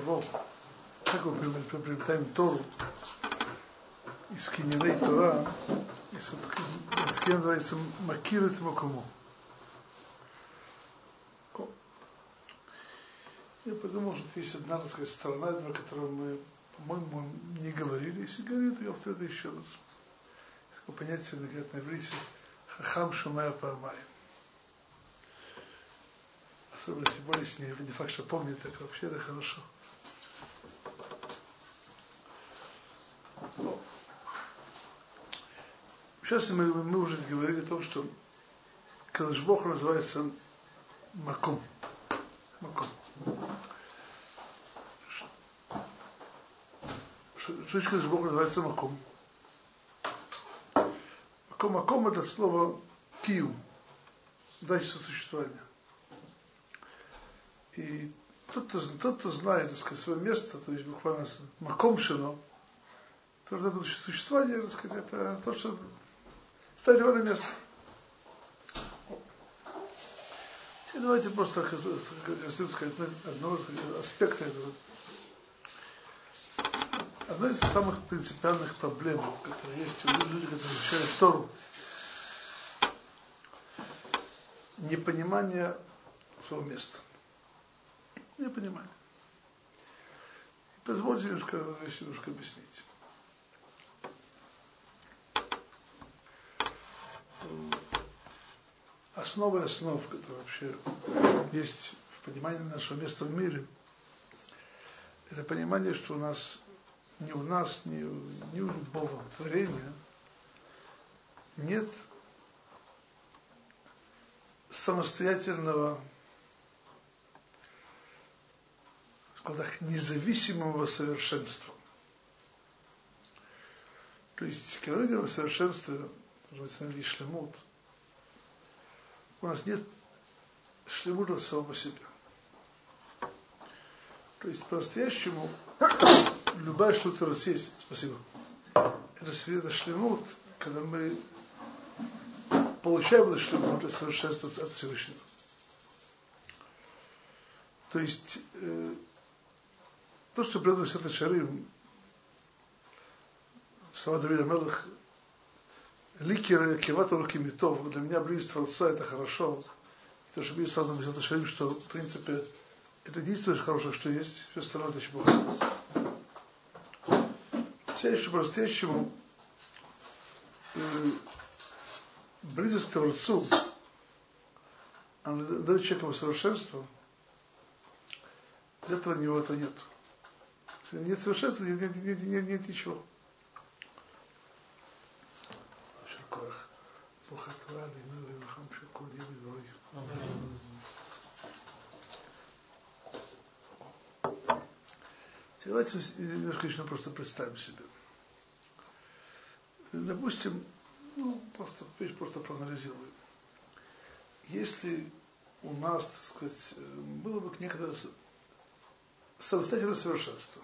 того, как мы приобретаем Тору из Кининей Тора, из вот, называется Макирит Макуму. Я подумал, что есть одна сказать, сторона о которой мы, по-моему, не говорили. Если говорили, то я повторю это еще раз. Такое понятие, говорят на иврите, хахам шумая памай. Особенно, тем более, если не, не факт, что помнит, так вообще это хорошо. Сейчас мы, мы уже говорили о том, что Кадышбох называется Маком. Маком. Что значит Кадышбох называется Маком? Маком, Маком это слово кию, дать существование. И тот, кто, тот, кто знает, так сказать, свое место, то есть буквально маком шино, то это существование, так сказать, это то, что ставить его на место. Теперь давайте просто сказать одного аспекта этого. Одна из самых принципиальных проблем, которые есть у людей, которые изучают Тору, непонимание своего места. Непонимание. Позвольте немножко немножко объяснить. Основы основ, которые вообще есть в понимании нашего места в мире, это понимание, что у нас, ни у нас, ни, ни у любого творения нет самостоятельного, скажем так, независимого совершенства. То есть, когда мы говорим о совершенстве, называется шлемут, у нас нет шлемута самого по себе. То есть по-настоящему любая штука у нас есть, спасибо, это света шлемут, когда мы получаем это шлемут, это совершенство от Всевышнего. То есть э, то, что предано Света Шарим, слова Давида Мелах, Ликер кивата руки метов, для меня близость Творца это хорошо. То, что Библия сказано в Шарим, что в принципе это единственное хорошее, что есть, все остальное это. Вся еще по-настоящему э, близость к Творцу, она дает человеку совершенство, для этого у него этого нет. Нет совершенства, нет, нет, нет, нет, нет ничего. ברוך התורה עלינו ולחם של כל ילד ואוי. Давайте немножко еще просто представим себе. Допустим, ну, просто, просто проанализируем. Если у нас, так сказать, было бы некоторое самостоятельное совершенство,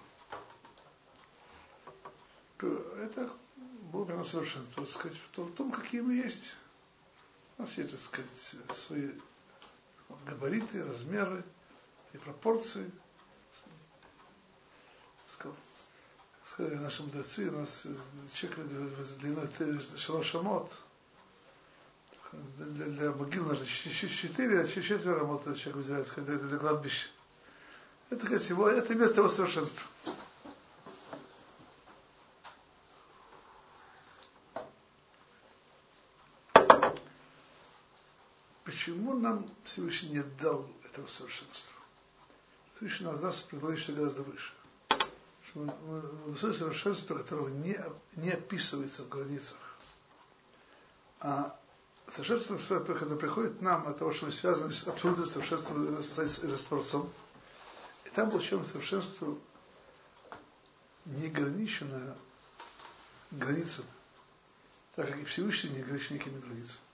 то это Бог нас совершенство, так сказать, в том, какие мы есть. У нас есть, так сказать, свои габариты, размеры и пропорции. Сказали наши мудрецы, у нас человек длиной шалошамот. Для, для могил нужно четыре, а четверо человек выделяется, это для кладбища. Это, это место его совершенства. Почему нам Всевышний не дал этого совершенства? Всевышний нас даст предлагает, что гораздо выше. Высокое совершенство, которого не, не описывается в границах. А совершенство, когда приходит нам от того, что мы связаны с абсолютным совершенством с Творцом, и там получаем совершенство неограниченное границами, так как и Всевышний не ограничен никакими границами.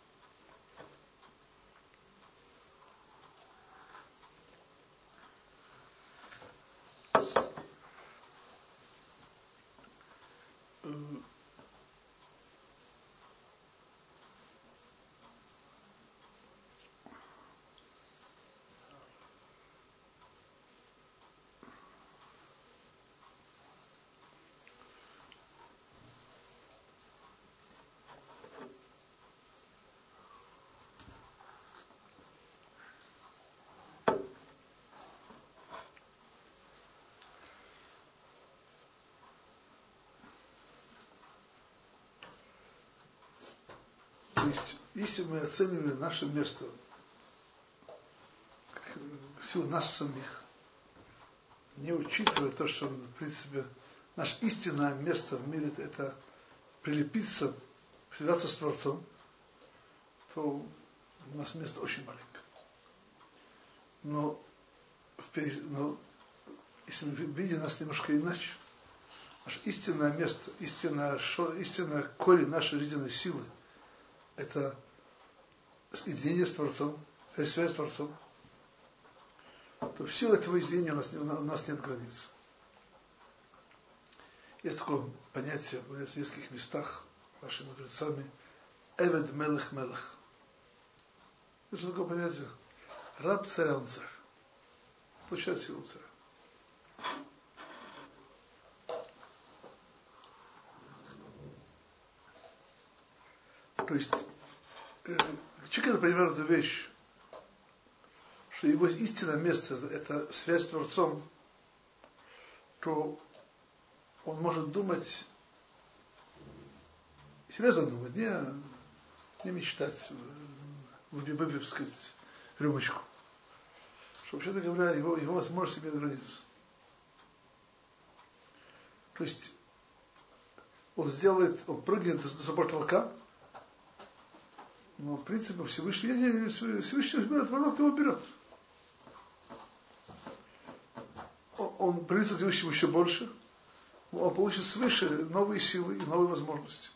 Если мы оцениваем наше место всего нас самих, не учитывая то, что, в принципе, наше истинное место в мире это прилепиться, связаться с Творцом, то у нас место очень маленькое. Но, но если мы видим нас немножко иначе, наше истинное место, истинное, истинное корень нашей жизненной силы, это единение с Творцом, связь с Творцом, то в силу этого единения у нас, у нас нет границ. Есть такое понятие в нескольких местах вашими мудрецами Эвед Мелех Мелех. Это что такое понятие? Раб царя он царь. Получает силу царя. То есть, э, человек, например, эту вещь, что его истинное место – это связь с Творцом, то он может думать, серьезно думать, не, не мечтать, выпив, сказать, рюмочку. Что, вообще-то говоря, его, его возможности имеют границы. То есть он сделает, он прыгнет до собой потолка, но в принципе Всевышний, Всевышний берет, Творот его берет. Он, придется к Всевышнему еще больше, он получит свыше новые силы и новые возможности.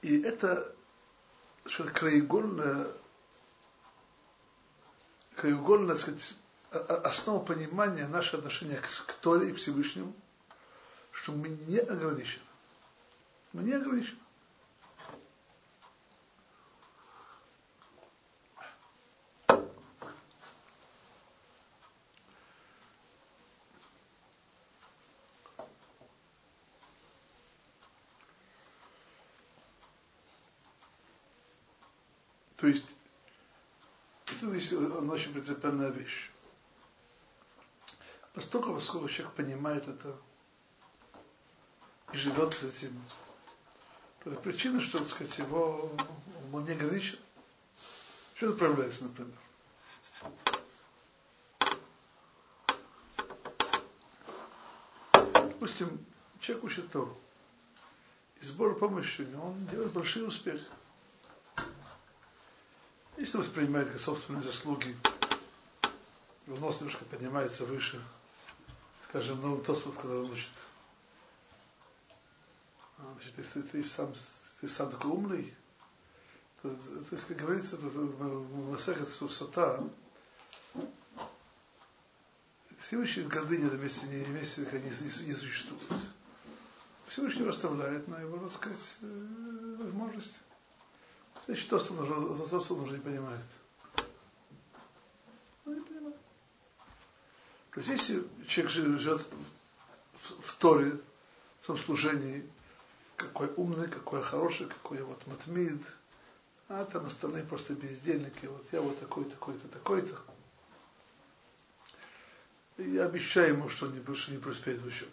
И это краеугольное, краеугольное, так сказать, основа понимания наше отношение к, Торе и к Всевышнему, что мы не ограничены. Мы не ограничены. То есть, это здесь очень принципиальная вещь. Настолько, поскольку человек понимает это и живет с этим, причина, что, так сказать, его он не ограничен. Что отправляется, например? Допустим, человек учит Тору. И сбор помощи, он делает большие успехи. Если воспринимает как собственные заслуги, его нос немножко поднимается выше, скажем, новым Тосфот, когда он учит. А, значит, если ты сам, ты сам такой умный, то, то есть, как говорится в Масахет Сусата, Всевышний гордыня на месте не, месте не, не, не существует. Всевышний расставляет на его, так сказать, э, возможности. Значит, то, что нужно, то, что нужно не понимает. Он не понимает. То есть, если человек живет в, в Торе, в своем служении, какой умный, какой хороший, какой вот матмид, а там остальные просто бездельники, вот я вот такой, такой-то, такой-то. И я обещаю ему, что не, больше не преуспеет в учебе.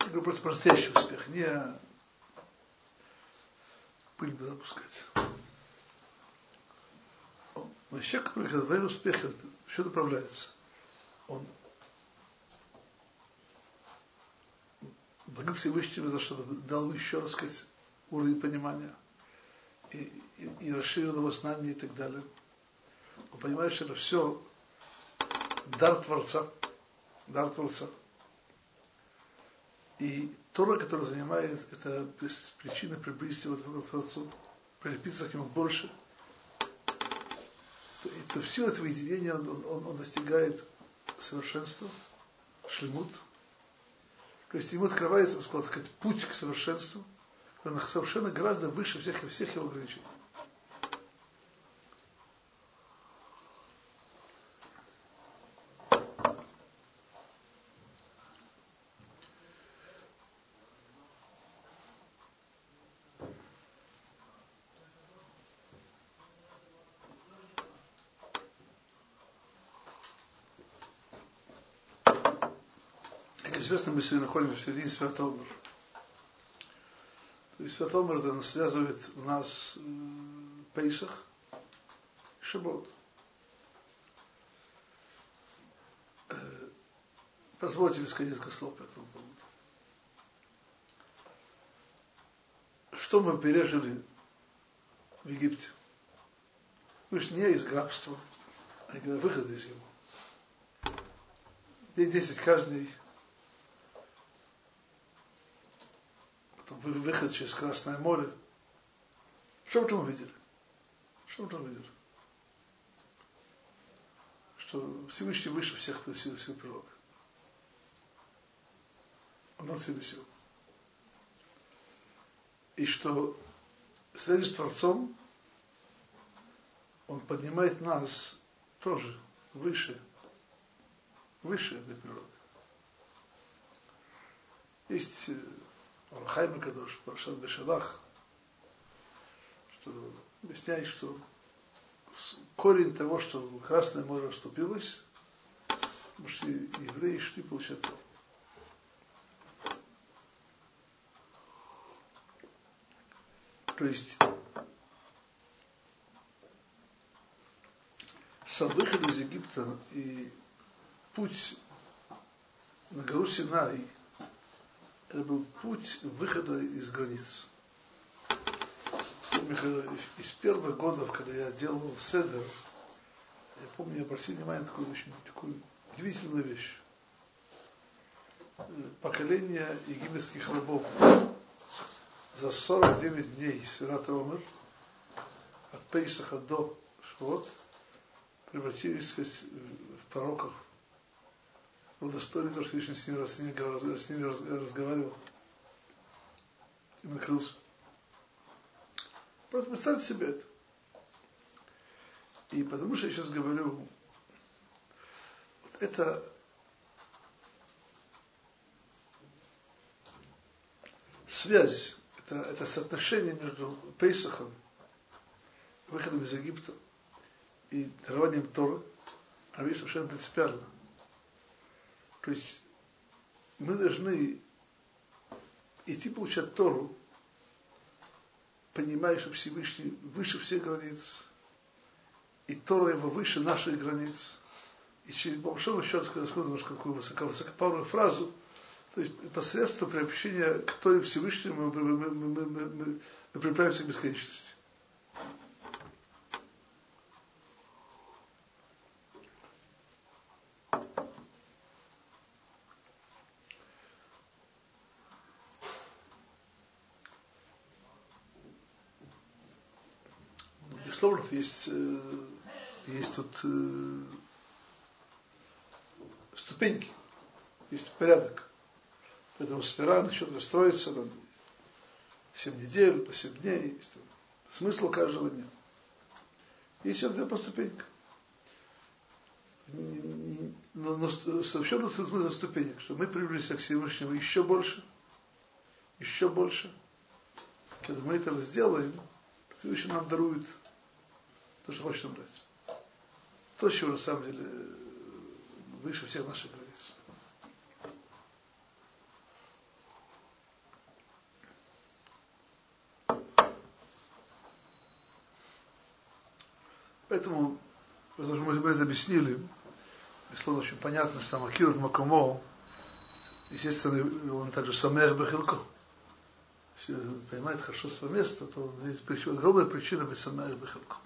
Я говорю просто настоящий успех, не пыль запускать. Но человек, который когда дает успех, все направляется. Он благодаря Всевышнему за что дал еще раз сказать, уровень понимания и, и, и расширил его знания и так далее. Он понимает, что это все дар Творца, дар Творца. И Тора, которая занимается, это причина приблизить его к Творцу, прилепиться к нему больше. То, и, то в силу этого единения он, он, он достигает совершенства, шлемут. То есть ему открывается, так сказать, путь к совершенству, он совершенно гораздо выше всех, всех его ограничений. Известно, мы сегодня находимся в середине Святого. То есть Святого Мира это связывает у нас Пейсах и Шабот. Э, позвольте мне сказать несколько слов по этому поводу. Что мы пережили в Египте? Мы же не из рабства, а выход из него. День 10 каждый выход через Красное море. Что мы там увидели? Что мы там увидели? Что Всевышний выше всех сил, сил природы. Он над всеми сил. И что следует Творцом, он поднимает нас тоже выше, выше этой природы. Есть Архайм Кадош, Паршат Бешалах, что объясняет, что корень того, что Красное море расступилось, потому что евреи шли получать Тору. То есть сам выход из Египта и путь на гору Синай – это был путь выхода из границ. Из первых годов, когда я делал седер, я помню, я обратил внимание на такую очень такую удивительную вещь. Поколение египетских рабов за 49 дней с Омер, от Пейсаха до Швот, превратились сказать, в пророков удостоили то, что Всевышний с ними, с ними, с ними разговаривал. И накрылся. Просто представьте себе это. И потому что я сейчас говорю, вот это связь, это, это соотношение между Пейсахом, выходом из Египта и дарованием Торы, вещь совершенно принципиально. То есть мы должны идти получать Тору, понимая, что Всевышний выше всех границ, и Тора его выше наших границ. И через большому счету, когда немножко такую высоко, высокопарную фразу, то есть посредством приобщения к Торе Всевышнему мы, мы, мы, мы, мы, мы приправимся к бесконечности. Безусловно, есть, э, есть тут э, ступеньки, есть порядок. Поэтому спира начнет расстроиться на 7 недель, по 7 дней. Есть смысл каждого дня. Все это по ступенькам. Но, но совершенно смысл ступенек, что мы приблизимся к Всевышнему еще больше, еще больше. Когда мы это сделаем, Всевышний нам дарует то, что хочет дать. То, чего на самом деле выше всех наших границ. Поэтому, потому что мы это объяснили, безусловно, очень понятно, что там Макамо, естественно, он также Самех Бахилко. Если он понимает хорошо свое место, то есть огромная причина быть Самех Бахилко.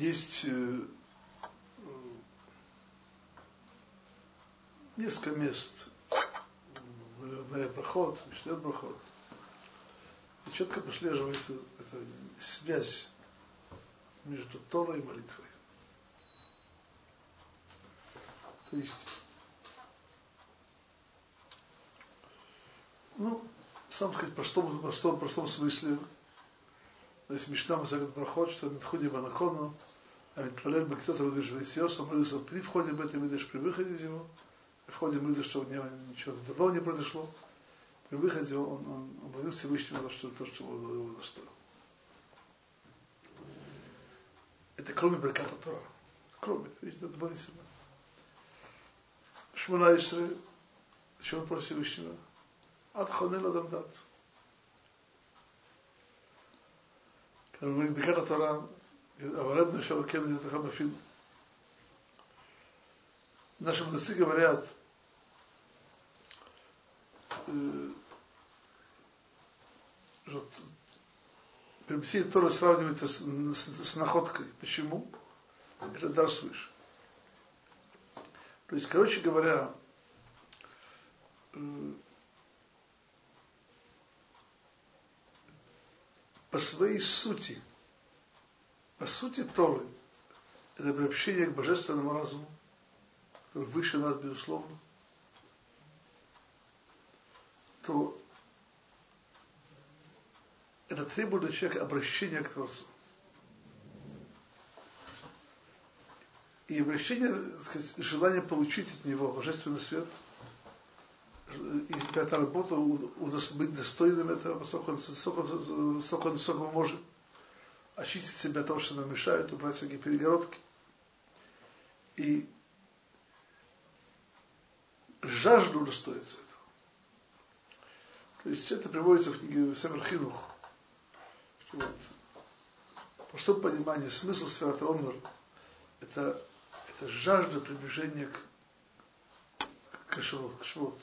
Есть э, несколько мест в проход, Мишлет проход, и четко прослеживается эта связь между Торой и молитвой. То есть, ну, самом сказать, простом, простом, простом смысле, то есть Мишна Масагат проход, что Митхуди Банакону, а Митпалель Бактот Рудиш Вейсиос, он молился при входе в это видишь, при выходе из него, при входе молился, что у него ничего другого не произошло, при выходе он, он, он, он благодарил Всевышнего за что, то, что его достоил. Это кроме Браката Тора. Кроме, видите, это дополнительно. Шмонайсры, еще он просил Всевышнего, от Хонел Адамдат. Когда мы говорим Браката Тора, Авареб Нашал Кен Ятахамафин, наши мудрецы говорят, что Пермсия Тора сравнивается с, с, с находкой. Почему? Это дар свыше. То есть, короче говоря, по своей сути, по сути Торы, это приобщение к божественному разуму, который выше нас, безусловно, то это требует от человека обращения к Творцу. И обращение, так сказать, желание получить от него божественный свет, и эта работа, быть достойным этого, поскольку он, сколько он, сколько он может очистить себя от того, что нам мешает, убрать всякие перегородки. И жажду достоиться этого. То есть это приводится в книге Семер Хинух. Вот. Простое понимание, смысл Сферат Омер – это, это жажда приближения к, к. К шивот.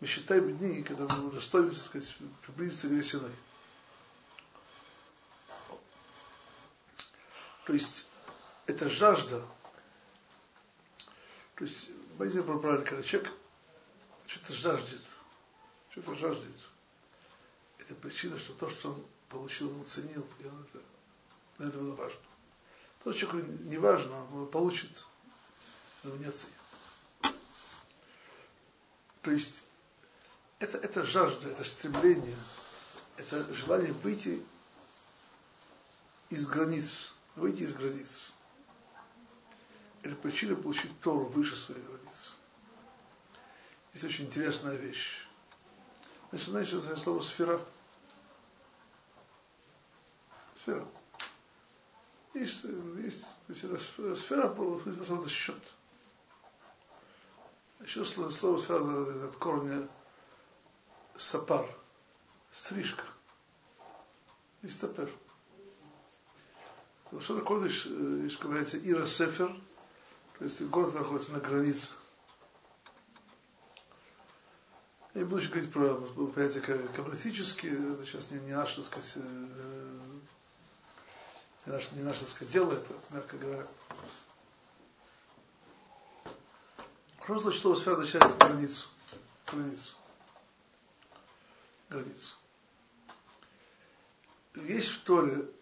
Мы считаем дни, когда мы удостоимся, так сказать, приблизиться к Гресиной. То есть, это жажда. То есть, был правильно, когда человек что-то жаждет, что-то жаждет. Это причина, что то, что он получил, он ценил, и он это, но это было важно. То, что человеку не важно, он получит, но не оценит. То есть это, это жажда, это стремление, это желание выйти из границ, выйти из границ. Это причина получить Тору выше своих границ. Есть очень интересная вещь. Значит, знаете, слово сфера – сфера. Есть, есть есть это сфера, это счет. Еще слово, слово сфера от корня сапар, стрижка. И стапер. Что такое, есть, говорится, Ира Сефер, то есть город находится на границе. Я буду еще говорить про понятия каббалистические, это сейчас не, не наше, так сказать, не наше, не наше, так сказать, дело это, мягко говоря. Что значит слово сфера означает границу? Границу. Границу. Есть в Торе э,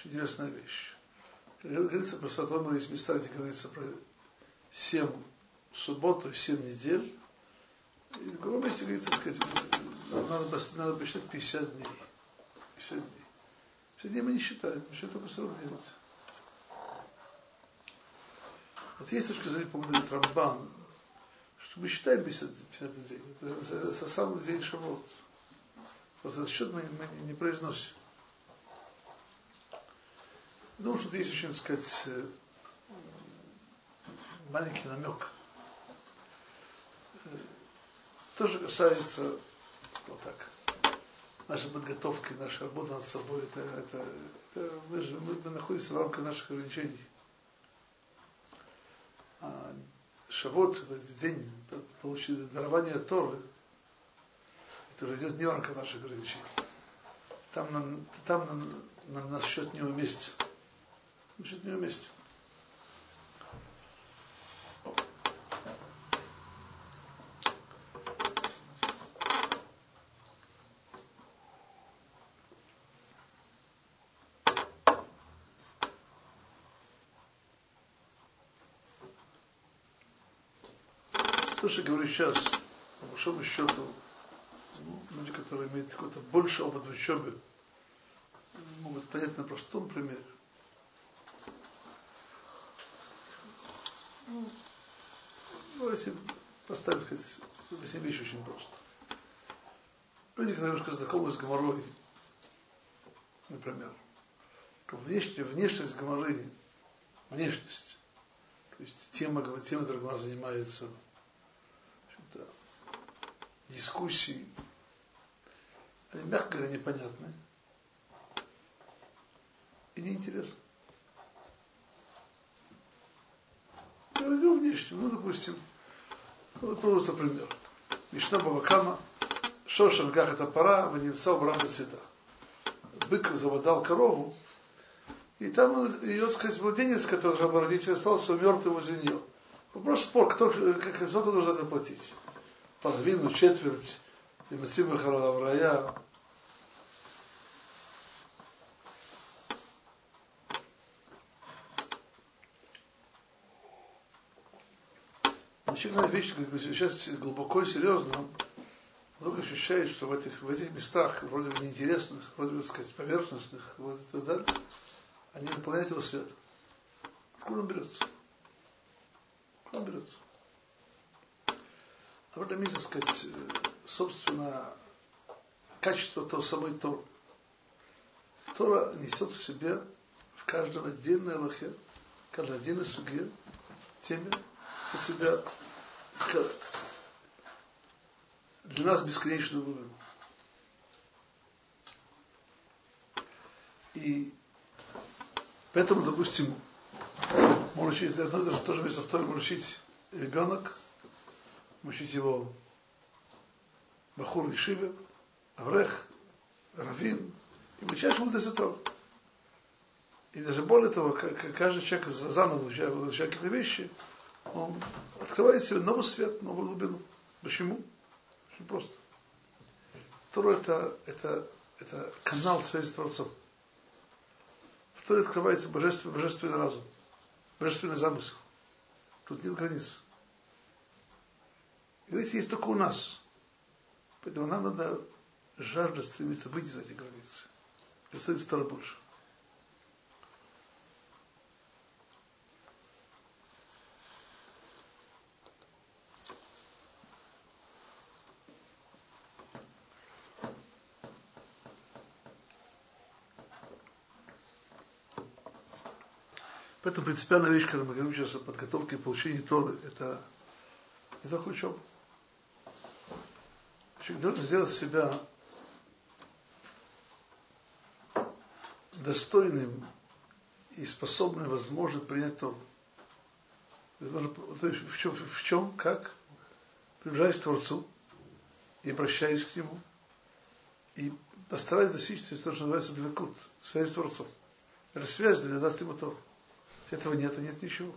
очень интересная вещь. Говорится про Святого есть места, где говорится про семь суббот, семь недель. И в другом месте говорится, сказать, надо, надо посчитать 50 дней. 50 дней. Сегодня мы не считаем, мы считаем только 49. Вот есть точка зрения, по-моему, Рамбан, что мы считаем 50, 50 день. Это, это, это самый день Шавот. Просто этот счет мы, мы не произносим. Думаю, что есть очень, так сказать, э, маленький намек. Э, тоже касается вот так наша подготовка, наша работа над собой, это, это, это мы, же, мы, мы находимся в рамках наших ограничений. А Шавот, этот день получили дарование Торы, это уже идет не в рамках наших ограничений. Там, нам, там нам, нам нас счет не уместит. Счет не уместит. То, что говорю сейчас, по большому счету, Ну, люди, которые имеют какой-то больше опыт в учебе, могут понять на простом примере. Ну, если поставить, объяснить вещь очень просто. Люди, когда немножко знакомы с гоморрой, например, внешне, внешность гоморры, внешность, то есть тема, тема, которой Гоморра занимается, дискуссии, они, мягко непонятны и неинтересны. Говорю внешне, ну, допустим, вот просто пример. Мишна Бабакама, Шошен Гах это пора, Ванимца Брам цвета. Бык заводал корову, и там ее, сказать, младенец, который же родитель остался мертвым возле нее. Вопрос спор, кто, как, сколько нужно это платить? Половину, четверть, и Очевидная вещь, сейчас глубоко и серьезно, вдруг ощущает, что в этих, в этих местах, вроде бы неинтересных, вроде бы, так сказать, поверхностных, вот и так далее, они наполняют его светом. Откуда он берется? Откуда он берется? А в этом месте, сказать, собственно, качество того самой Торы. Тора несет в себе в каждом отдельной лохе, в каждой отдельной суге, теме, в себя для нас бесконечную глубину. И поэтому, допустим, можно учить одно и даже то же место в Торе, можно учить ребенок, учить его Бахур Ишиве, Аврех, Равин, и обучаешь ему Дезетор. И даже более того, каждый человек заново изучая какие-то вещи, он открывает себе новый свет, новую глубину. Почему? Очень просто. Второе это, это, это канал связи с Творцом. Второе открывается божественный, божественный разум, божественный замысел. Тут нет границ. И говорите, есть только у нас. Поэтому нам надо жажда стремиться выйти за эти границы. Становится стало больше. Поэтому принципиальная вещь, когда мы говорим сейчас о подготовке и получении Торы, это не только учеба. Человек должен сделать себя достойным и способным, возможно, принять. То в чем, в чем, как, приближаясь к Творцу и обращаясь к Нему, и постараясь достичь то, что называется Блекут, связь с Творцом. Это связь, для даст ему Тору этого нет, и нет ничего.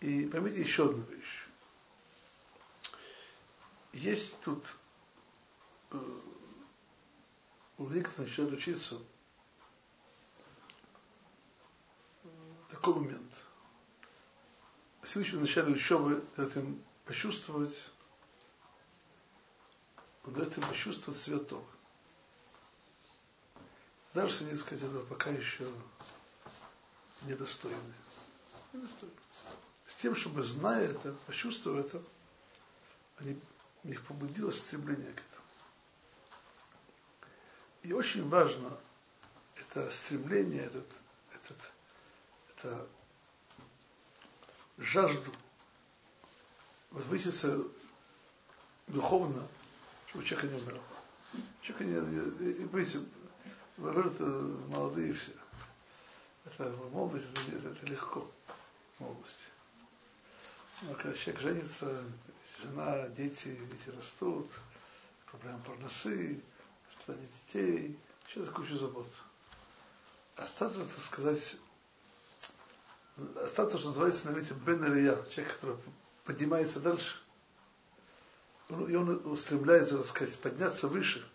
И поймите еще одну вещь. Есть тут э, у кто начинает учиться, такой момент. Всевышний в начале учебы дает им почувствовать, он дает им почувствовать святого. Даже если, сказать, это пока еще недостойны. С тем, чтобы, зная это, почувствуя это, они, их побудило стремление к этому. И очень важно это стремление, этот, этот, это жажду возвыситься духовно, чтобы человек не умирал. Человек не, не, не, Наоборот, молодые все. Это в молодости это, это легко. В молодости. Но когда человек женится, жена, дети, дети растут, проблемы парносы, воспитание детей, еще кучу забот. Остаток, так сказать, что называется на месте Бен Илья, человек, который поднимается дальше, и он устремляется, так сказать, подняться выше,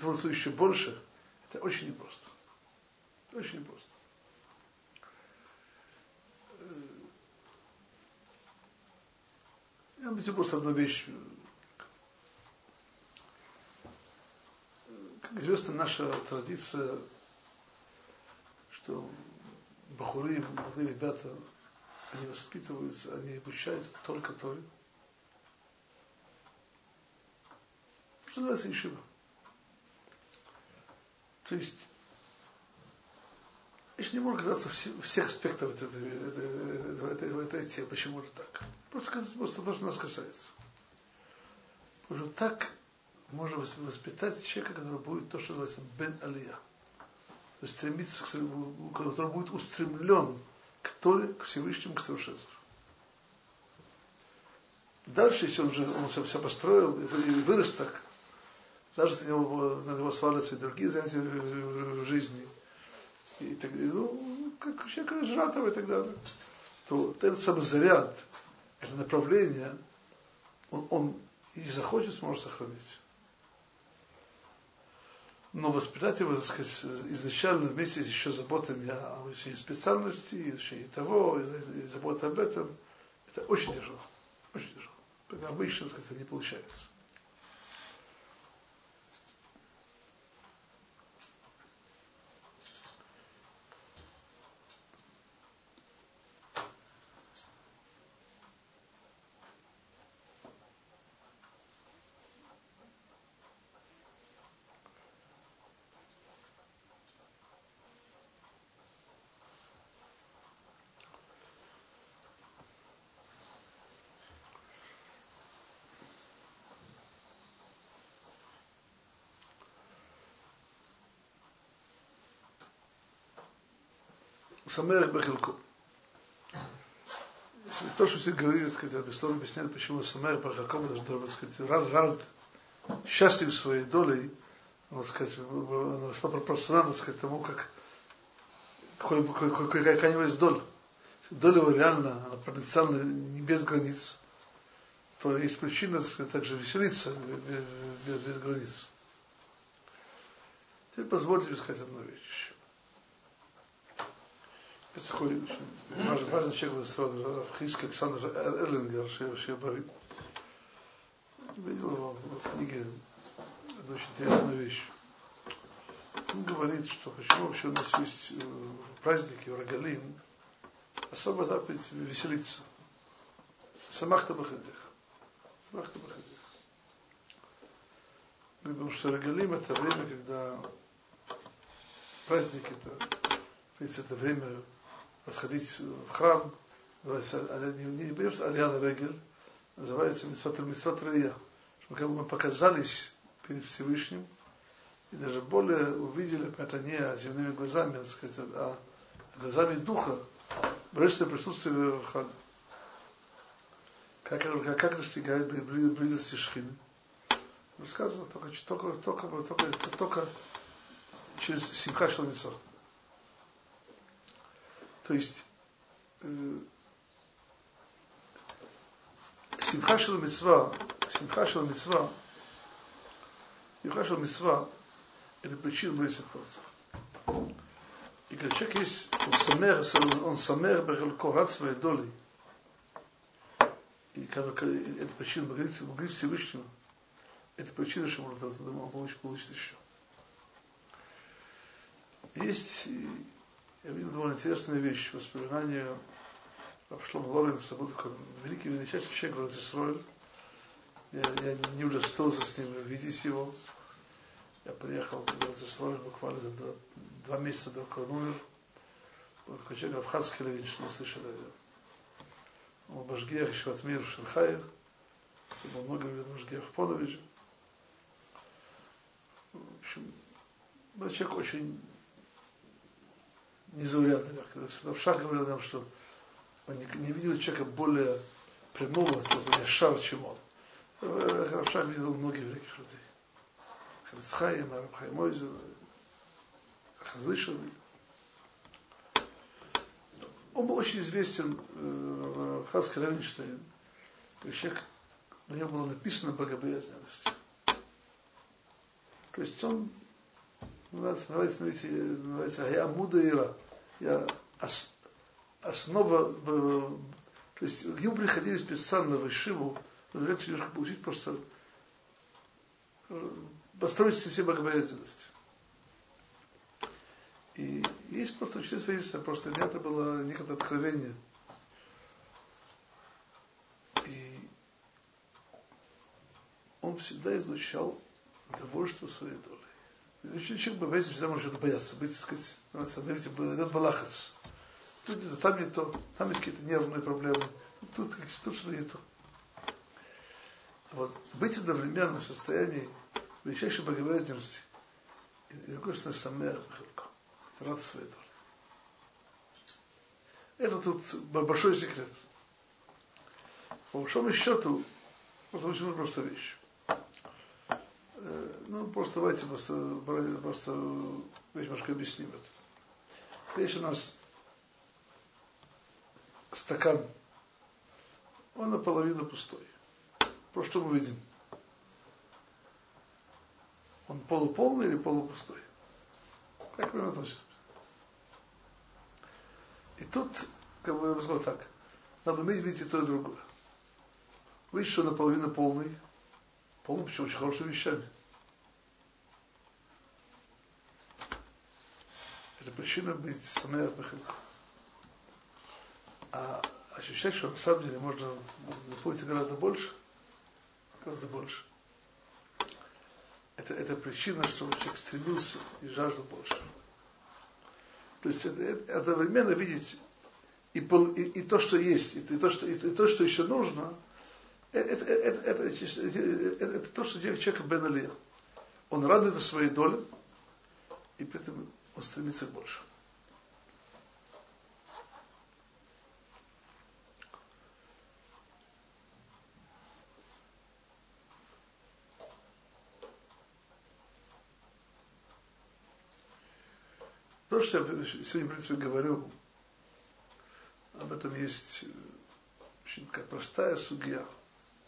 Творцу еще больше – это очень непросто. Очень непросто. Я вам Помните просто одну вещь. Как известно, наша традиция, что бахуры, молодые ребята, они воспитываются, они обучаются только Торе. Что называется ишива. То есть, еще не может казаться всех аспектов этой, этой, этой, этой темы. Почему же так? Просто, просто то, что нас касается. Потому что так можно воспитать человека, который будет то, что называется бен алия. То есть стремиться, к, который будет устремлен к Торе, к Всевышнему, к совершенству. Дальше, если он уже он все, все построил и вырос так, даже если него, на него свалятся и другие занятия в, жизни, и так далее, ну, как человек жратого и так далее, то этот самый заряд, это направление, он, он и захочет, сможет сохранить. Но воспитать его, так сказать, изначально вместе с еще заботами о изучении специальности, изучении того, и, и забота об этом, это очень тяжело. Очень тяжело. Обычно, так сказать, не получается. Самех Бахилку. То, что все говорили, так сказать, Бестон объясняет, почему Самех Бахилку даже должен сказать, рад, рад, счастлив своей долей, можно сказать, стало пропорционально, сказать, тому, как какой, какой, какой, какая у него есть доля. Доля его реально, она потенциально не без границ, то есть причина, так сказать, также веселиться без, без, без границ. Теперь позвольте мне сказать одну вещь такой важный, важный человек был Хиск Александр Эрлингер, Шиабари. Видел его в книге одну очень интересную вещь. Он говорит, что почему вообще у нас есть праздники, Урагалим, особо заповедь веселиться. Самахта Бахадих. Самахта Бахадих. Потому что Рагалим это время, когда праздник это, это время сходить в храм, называется, не, не берешь Алиана Регель, называется Митсват Митсват Рия, что как бы мы показались перед Всевышним, и даже более увидели, это не земными глазами, так сказать, а глазами духа, божественное присутствие в храме. Как, как, как достигает близости Шхины? Рассказано только, только, только, только, только, через Симха Шалмицо. То есть Симха шел мецва, Симха шел мецва, это причина близких творцов. И когда человек есть, он самер, он самер бехалко, рад своей долей, и когда это причина благодарить Всевышнего, это причина, что можно получить, получить еще. Есть я видел довольно интересную вещь, воспоминания Шлома Лоренца, был такой великий величайший человек в Израиль. Я, я не удостоился с ним видеть его. Я приехал в Израиль буквально за два, два месяца до как он. Был такой человек Авхаз Левич, что мы слышали о. Он был Башгиях Шватмир Шерхаев. Был много лет Башгиях Понович. В общем, был человек очень незаурядный, как Шах говорил нам, что он не, не видел человека более прямого, шар, чем он. Равшах видел многих великих людей. Хавицхайм, Арабхаймойзер, Хазышев. Он был очень известен, э, Хаз Калевинштейн, человек, у него было написано богобоязненность. То есть он называется, называется, называется я мудаира. Я основа, то есть к нему приходили специально в Ишиву немножко получить просто э, построить себе богобоязненность. И есть просто очень свидетельство, просто меня это было некое откровение. И он всегда излучал довольство своей долей. Человек боится, всегда может бояться, быть, так сказать, надо становиться, идет балахас. Тут не то, там не то, там есть какие-то нервные проблемы, тут, тут что-то не то. Вот, быть одновременно в состоянии величайшей богобоязненности и такой, что самая это радость своей доли. Это тут большой секрет. По большому счету, просто очень просто вещь. Ну, просто давайте просто, просто немножко объясним это. Есть у нас стакан, он наполовину пустой. Просто что мы видим? Он полуполный или полупустой? Как мы относимся? И тут, как бы я бы сказал так, надо уметь видеть и то, и другое. Видишь, что наполовину полный, полный почему очень хорошими вещами. Причина быть пахилка. А ощущать, что на самом деле можно запомнить гораздо больше, гораздо больше. Это, это причина, чтобы человек стремился и жаждал больше. То есть это, это, одновременно видеть и, и, и то, что есть, и, то, что, и, и то, что еще нужно, это, это, это, это, это, это то, что делает человек Бен Он радуется своей доле, и при этом он стремится к большему. То, что я сегодня, в принципе, говорю, об этом есть очень такая простая судья.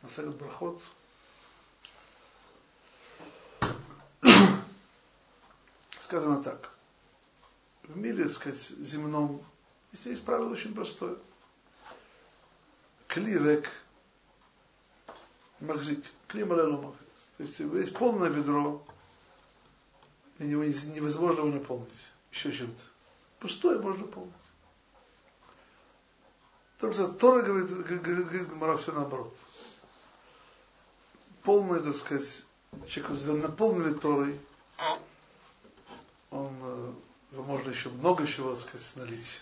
На Сагат Брахот. Сказано так. В мире, так сказать, земном, здесь правило очень простое. Клирек Махзик. Кли малелу Махзик. То есть есть полное ведро, и его невозможно его наполнить еще чем-то. Пустое можно полностью. Потому что Тора говорит, говорит, говорит Гмара все наоборот. Полный, так сказать, человек наполнили Торой, он, э, можно еще много чего, сказать, налить.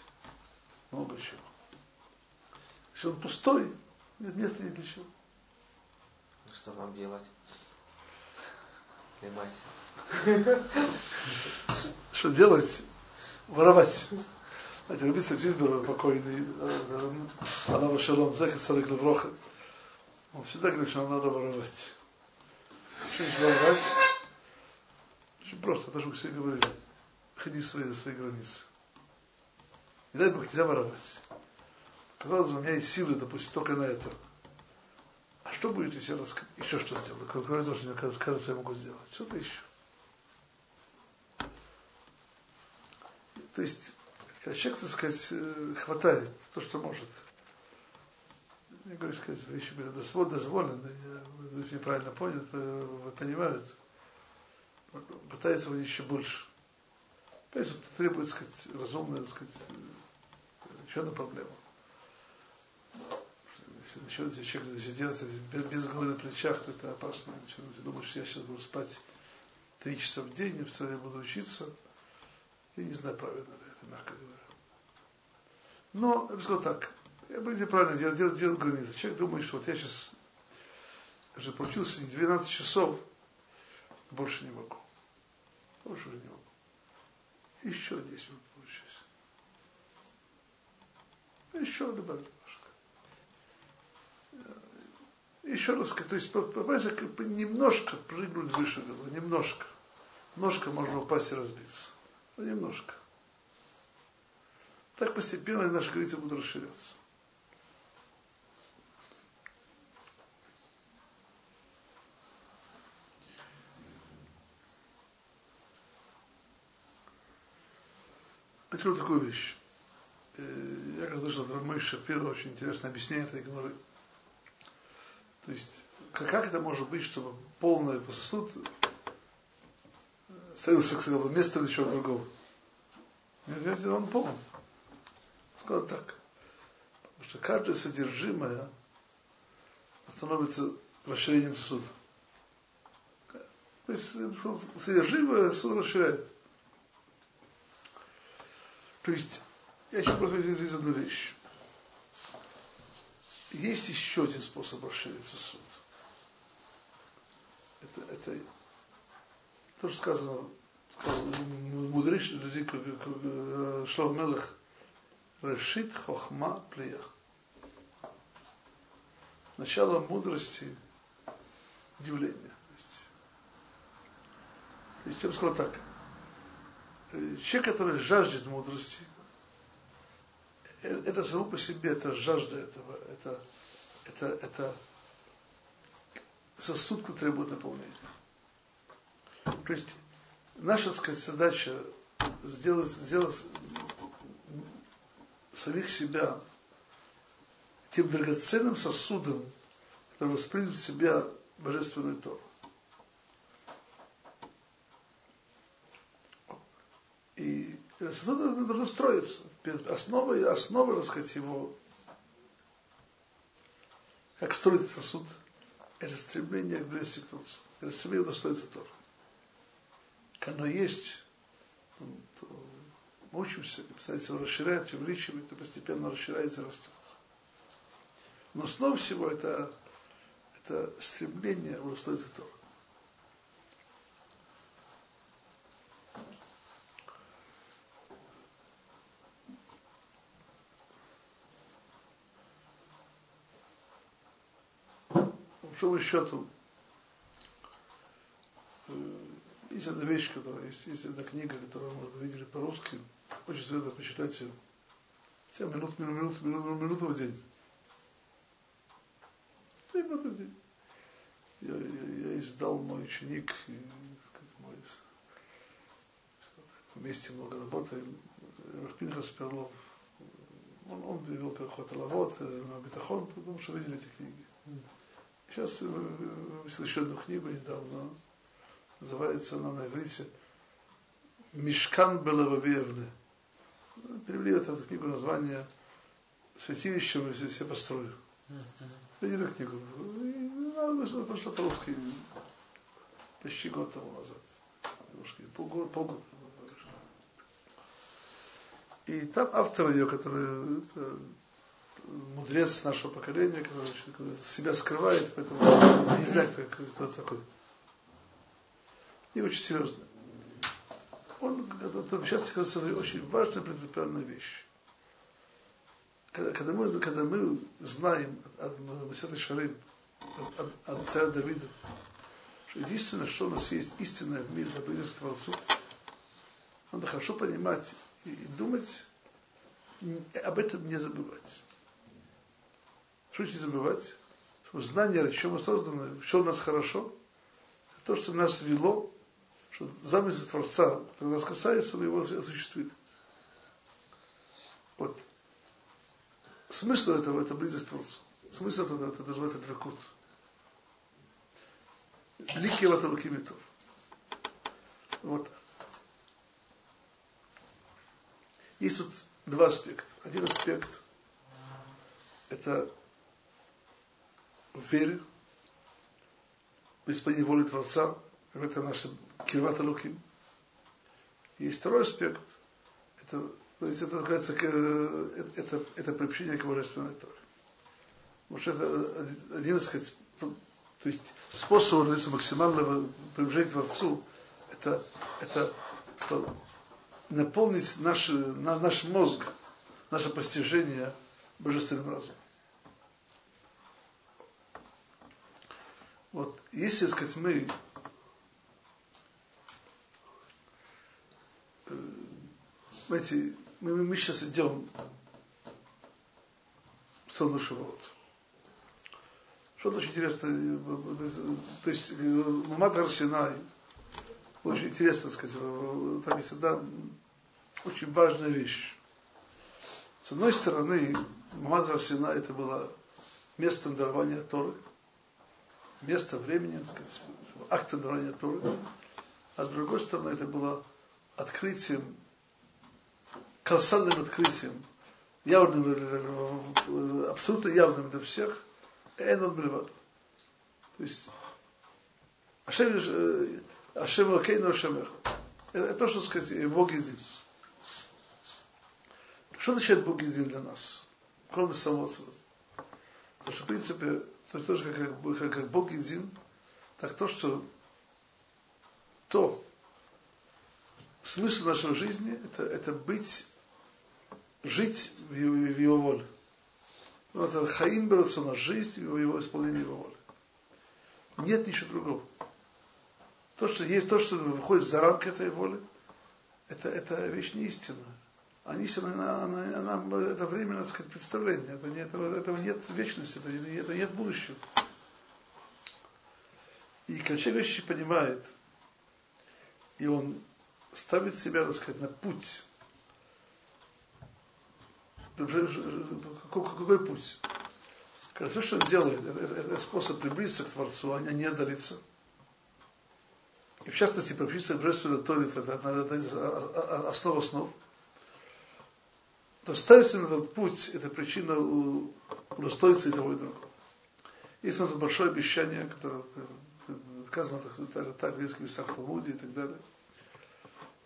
Много чего. Если он пустой, нет места ни для чего. Ну, что вам делать? Понимаете? что делать? Воровать. Знаете, Рабица Зильбер, покойный, Алава Шалом, Зехет Сарик Левроха, он всегда говорит, что нам надо воровать. Что воровать? Очень просто, то, что мы все говорили. Ходи свои, за свои границы. Не дай Бог, нельзя воровать. Казалось бы, у меня есть силы, допустим, только на это. А что будет, если я еще что сделаю? Кроме того, что мне кажется, я могу сделать. Что-то еще. То есть, когда человек, так сказать, э, хватает то, что может. Я говорю, сказать, вещи были дозволены, вы неправильно поняли, вы понимали, пытается быть еще больше. Опять же, требует, так сказать, разумная, так сказать, еще одна проблема. Если начнет если человек если делать без, без головы на плечах, то это опасно. Начнет думать, что я сейчас буду спать три часа в день, и я буду учиться – я не знаю, правильно это, мягко говоря. Но, я бы сказал так, я бы правильно делать, делать, делать границы. Человек думает, что вот я сейчас уже получился 12 часов, больше не могу. Больше уже не могу. Еще 10 минут получилось. Еще добавить немножко. Еще раз, то есть, понимаете, немножко прыгнуть выше головы, немножко. Ножка можно упасть и разбиться. Ну, немножко. Так постепенно наши границы будут расширяться. Открою такую вещь. Э, я когда слышал, Рамой Шапира очень интересно объясняет этой говоры. То есть, как, как это может быть, чтобы полный сосуд становился, к сказал, место для чего другого? Он полон. Сказал так. Потому что каждое содержимое становится расширением сосуда. То есть содержимое сосуд расширяет. То есть, я еще просто здесь одну вещь. Есть еще один способ расширить сосуд. Это, это то, что сказано, сказал мудрейший людей, как Шлов Мелах, решит хохма плеях. Начало мудрости – удивление. То есть, я бы сказал так, человек, который жаждет мудрости, это само по себе, это жажда этого, это, это, это сосуд, который требует наполнения. То есть наша сказать, задача сделать, сделать самих себя тем драгоценным сосудом, который воспримет в себя божественную Тору. И сосуд должен строиться. Основа, основа, так сказать, его, как строить сосуд, это стремление к близости к Творцу. Это стремление удостоиться Тора оно есть, то мы учимся, его расширять, увеличивать, то постепенно расширяется и растет. Но снова всего это, это стремление удостоиться Тора. Большому счету, Есть одна вещь, которая есть, есть одна книга, которую, вы видели по-русски. Очень советую почитать ее. Хотя минут, минут, минут, минут, минуту в день. Три минуты в день. Я, я, я издал мой ученик, и, мой, вместе много работаем. Рафпинхас Перлов. Он, он вел переход Лавод, Бетахон, потому что видели эти книги. Сейчас выпустил еще одну книгу недавно называется она на иврите Мишкан Белававевны. Перевели эту книгу название Святилище мы здесь все построили. Видели эту книгу? И она вышла, пошла по-русски почти год тому назад. Немножко, полгода, полгода. И там автор ее, который мудрец нашего поколения, который, себя скрывает, поэтому не знаю, кто, кто такой и очень серьезно. Он, сейчас кажется, очень важная принципиальная вещь. Когда, когда, мы, когда мы знаем от Масяты Шарим, от, от, царя Давида, что единственное, что у нас есть истинное в мире, к Творцу, надо хорошо понимать и, и думать, об этом не забывать. Не забывать? Что знание, о чем мы созданы, что у нас хорошо, то, что нас вело что замысел Творца, который нас касается, он его осуществит. Вот. Смысл этого – это близость Творцу. Смысл этого – это называется дракут. Лики в этом кимитов. Вот. Есть тут два аспекта. Один аспект – это вере, в исполнении воли Творца, это наше Кирвата Луким. Есть второй аспект, это, то есть это называется, э, это, это приобщение к божественной Торе. Потому что это один из, то есть способ максимального приближения к Творцу, это, это что наполнить наш, на, наш мозг, наше постижение божественным разумом. Вот, если, так сказать, мы знаете, мы, мы сейчас идем в сторону Шивот. Что-то очень интересное. То есть Мамад Арсенай, очень интересно сказать, там есть одна очень важная вещь. С одной стороны, Мамад Арсенай это было место дарования Торы, место, времени, так сказать, акта дарования Торы. А с другой стороны, это было открытием, колоссальным открытием, явным, абсолютно явным для всех, Энон Бельвад. То есть, Ашем, Ашем Лакейну Ашем Это то, что сказать, Бог един. Что означает Бог един для нас? Кроме самого Потому что, в принципе, то есть тоже как, как, как Бог един, так то, что то, смысл нашей жизни, это, это быть, жить в его, в его воле. Ну, это хаим берется на жизнь в его исполнении его воли. Нет ничего другого. То, что есть, то, что выходит за рамки этой воли, это, это вещь не истинная. А истина, она, она, она, это временное, так сказать, представление. Это не, этого, этого нет вечности, это, это нет будущего. И человек понимает, и он ставит себя, так сказать, на путь, какой, какой путь? Все, что он делает, это, это способ приблизиться к Творцу, а не отдалиться. И в частности, приблизиться к Божественной Торе, это, это, это, это основа основ. То ставиться на этот путь, это причина удостоиться и того и другого. Есть у нас большое обещание, которое сказано так, так в еврейских местах в Талмуде и так далее.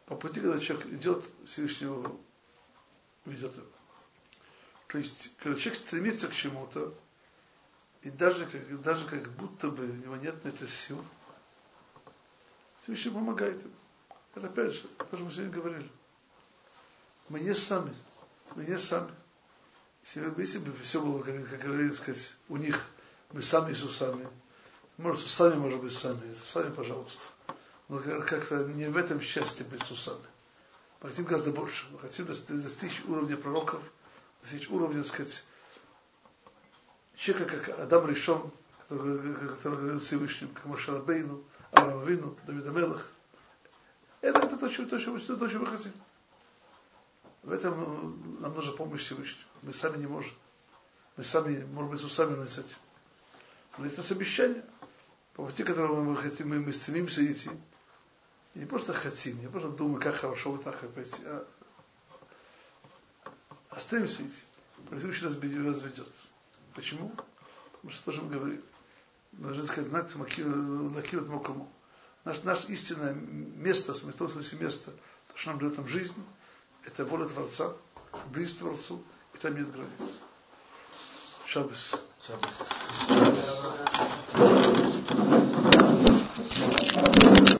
По пути, когда человек идет, Всевышнего ведет его. То есть, когда человек стремится к чему-то, и даже как, даже как будто бы у него нет на это сил, Всевышний помогает ему. Это опять же, то, что мы сегодня говорили. Мы не сами. Мы не сами. Если бы все было, как, говорится, сказать, у них, мы сами с усами, может, с усами, может быть, сами, с усами, пожалуйста. Но как-то не в этом счастье быть с усами. Мы хотим гораздо больше. Мы хотим достичь уровня пророков, достичь уровня, так сказать, человека, как Адам Ришон, который, который говорил Всевышним, как Машарабейну, Авраам Вину, Давида Мелах. Это, это то, что, то, что, то, что мы хотим. В этом ну, нам нужна помощь Всевышнего. Мы сами не можем. Мы сами, может быть, усами, но не с этим. Но есть у нас обещание, по пути, которого мы хотим, мы, мы стремимся идти. И не просто хотим, не просто думаем, как хорошо вот так пойти, а, а стремимся идти. Всевышний нас ведет. Почему? Потому что тоже мы говорим. Должны сказать, знать лакират мокому. Наш, наше истинное место, в смысле место, то, что нам дает нам жизнь, это воля Творца, близость к Творцу, и там нет границ. Шаббас. Шаббас.